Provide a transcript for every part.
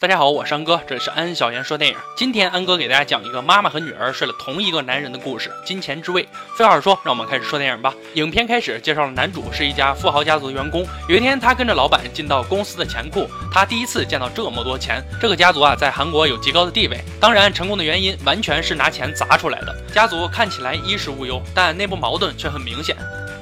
大家好，我是安哥，这里是安小言说电影。今天安哥给大家讲一个妈妈和女儿睡了同一个男人的故事——金钱之位。废话少说，让我们开始说电影吧。影片开始介绍了男主是一家富豪家族的员工。有一天，他跟着老板进到公司的钱库，他第一次见到这么多钱。这个家族啊，在韩国有极高的地位。当然，成功的原因完全是拿钱砸出来的。家族看起来衣食无忧，但内部矛盾却很明显。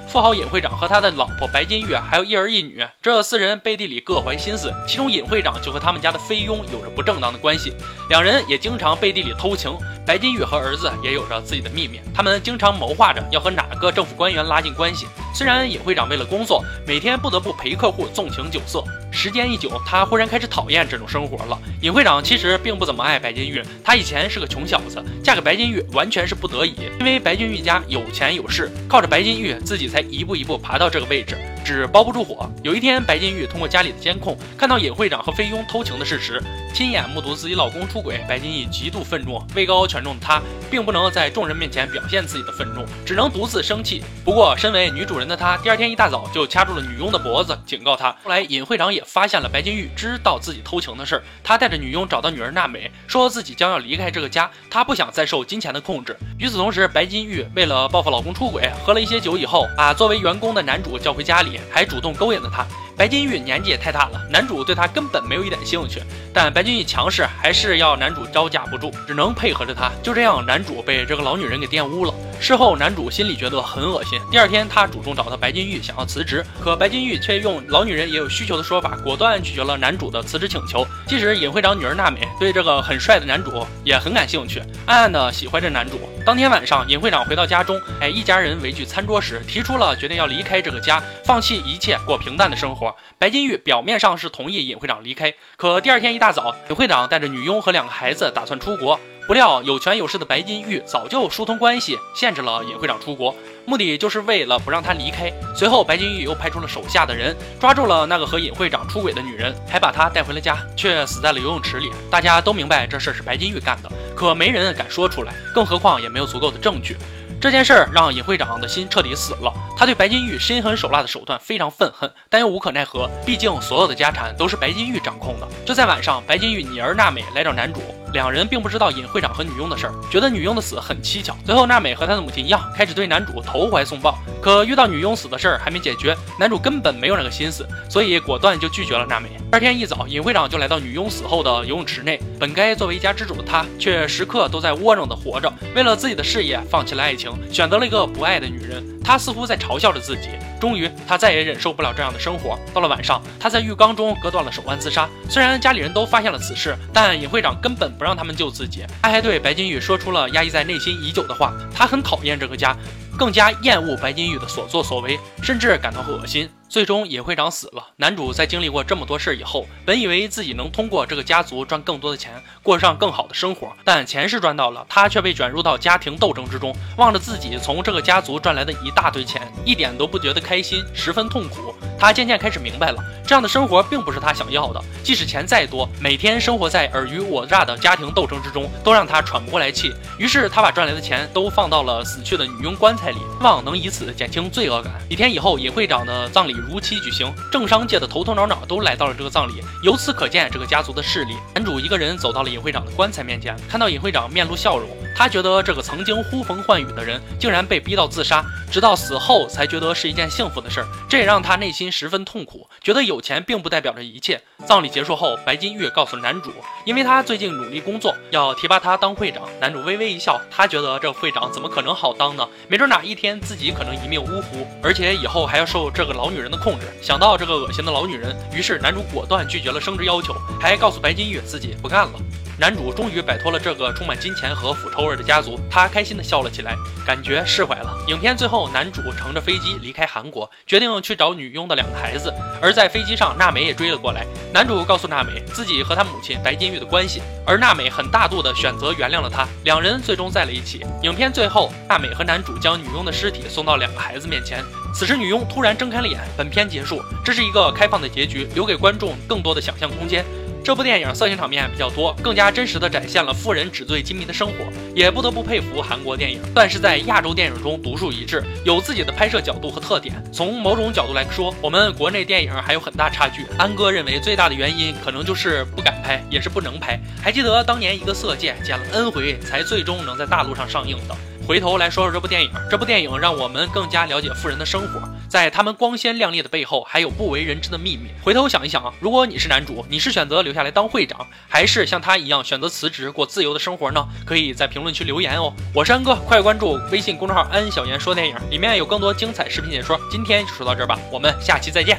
富豪尹会长和他的老婆白金玉还有一儿一女，这四人背地里各怀心思。其中尹会长就和他们家的菲佣有着不正当的关系，两人也经常背地里偷情。白金玉和儿子也有着自己的秘密，他们经常谋划着要和哪个政府官员拉近关系。虽然尹会长为了工作，每天不得不陪客户纵情酒色，时间一久，他忽然开始讨厌这种生活了。尹会长其实并不怎么爱白金玉，他以前是个穷小子，嫁给白金玉完全是不得已，因为白金玉家有钱有势，靠着白金玉自己才一步一步爬到这个位置。纸包不住火。有一天，白金玉通过家里的监控看到尹会长和菲佣偷情的事实，亲眼目睹自己老公出轨，白金玉极度愤怒。位高权重的她，并不能在众人面前表现自己的愤怒，只能独自生气。不过，身为女主人的她，第二天一大早就掐住了女佣的脖子，警告她。后来，尹会长也发现了白金玉知道自己偷情的事儿，他带着女佣找到女儿娜美，说自己将要离开这个家，他不想再受金钱的控制。与此同时，白金玉为了报复老公出轨，喝了一些酒以后，把作为员工的男主叫回家里。还主动勾引了他。白金玉年纪也太大了，男主对她根本没有一点兴趣。但白金玉强势，还是要男主招架不住，只能配合着她。就这样，男主被这个老女人给玷污了。事后，男主心里觉得很恶心。第二天，他主动找到白金玉，想要辞职，可白金玉却用老女人也有需求的说法，果断拒绝了男主的辞职请求。即使尹会长女儿娜美对这个很帅的男主也很感兴趣，暗暗的喜欢着男主。当天晚上，尹会长回到家中，哎，一家人围聚餐桌时，提出了决定要离开这个家，放弃一切，过平淡的生活。白金玉表面上是同意尹会长离开，可第二天一大早，尹会长带着女佣和两个孩子打算出国。不料有权有势的白金玉早就疏通关系，限制了尹会长出国，目的就是为了不让他离开。随后，白金玉又派出了手下的人，抓住了那个和尹会长出轨的女人，还把她带回了家，却死在了游泳池里。大家都明白这事儿是白金玉干的，可没人敢说出来，更何况也没有足够的证据。这件事儿让尹会长的心彻底死了，他对白金玉心狠手辣的手段非常愤恨，但又无可奈何，毕竟所有的家产都是白金玉掌控的。就在晚上，白金玉女儿娜美来找男主，两人并不知道尹会长和女佣的事儿，觉得女佣的死很蹊跷。随后，娜美和她的母亲一样，开始对男主投怀送抱。可遇到女佣死的事儿还没解决，男主根本没有那个心思，所以果断就拒绝了娜美。第二天一早，尹会长就来到女佣死后的游泳池内，本该作为一家之主的他，却时刻都在窝囊的活着，为了自己的事业放弃了爱情。选择了一个不爱的女人，他似乎在嘲笑着自己。终于，他再也忍受不了这样的生活。到了晚上，他在浴缸中割断了手腕自杀。虽然家里人都发现了此事，但尹会长根本不让他们救自己。他还对白金玉说出了压抑在内心已久的话：他很讨厌这个家，更加厌恶白金玉的所作所为，甚至感到恶心。最终，尹会长死了。男主在经历过这么多事以后，本以为自己能通过这个家族赚更多的钱，过上更好的生活。但钱是赚到了，他却被卷入到家庭斗争之中，望着自己从这个家族赚来的一大堆钱，一点都不觉得开心，十分痛苦。他渐渐开始明白了，这样的生活并不是他想要的。即使钱再多，每天生活在尔虞我诈的家庭斗争之中，都让他喘不过来气。于是，他把赚来的钱都放到了死去的女佣棺材里，希望能以此减轻罪恶感。几天以后，尹会长的葬礼。如期举行，政商界的头头脑脑都来到了这个葬礼，由此可见这个家族的势力。男主一个人走到了尹会长的棺材面前，看到尹会长面露笑容，他觉得这个曾经呼风唤雨的人竟然被逼到自杀，直到死后才觉得是一件幸福的事儿，这也让他内心十分痛苦，觉得有钱并不代表着一切。葬礼结束后，白金玉告诉男主，因为他最近努力工作，要提拔他当会长。男主微微一笑，他觉得这会长怎么可能好当呢？没准哪一天自己可能一命呜呼，而且以后还要受这个老女人的控制。想到这个恶心的老女人，于是男主果断拒绝了升职要求，还告诉白金玉自己不干了。男主终于摆脱了这个充满金钱和腐臭味的家族，他开心的笑了起来，感觉释怀了。影片最后，男主乘着飞机离开韩国，决定去找女佣的两个孩子。而在飞机上，娜美也追了过来。男主告诉娜美自己和他母亲白金玉的关系，而娜美很大度的选择原谅了他。两人最终在了一起。影片最后，娜美和男主将女佣的尸体送到两个孩子面前。此时，女佣突然睁开了眼。本片结束，这是一个开放的结局，留给观众更多的想象空间。这部电影色情场面比较多，更加真实的展现了富人纸醉金迷的生活，也不得不佩服韩国电影，算是在亚洲电影中独树一帜，有自己的拍摄角度和特点。从某种角度来说，我们国内电影还有很大差距。安哥认为最大的原因可能就是不敢拍，也是不能拍。还记得当年一个色戒剪了 N 回才最终能在大陆上上映的。回头来说说这部电影，这部电影让我们更加了解富人的生活，在他们光鲜亮丽的背后，还有不为人知的秘密。回头想一想啊，如果你是男主，你是选择留下来当会长，还是像他一样选择辞职过自由的生活呢？可以在评论区留言哦。我是安哥，快关注微信公众号“安小言说电影”，里面有更多精彩视频解说。今天就说到这儿吧，我们下期再见。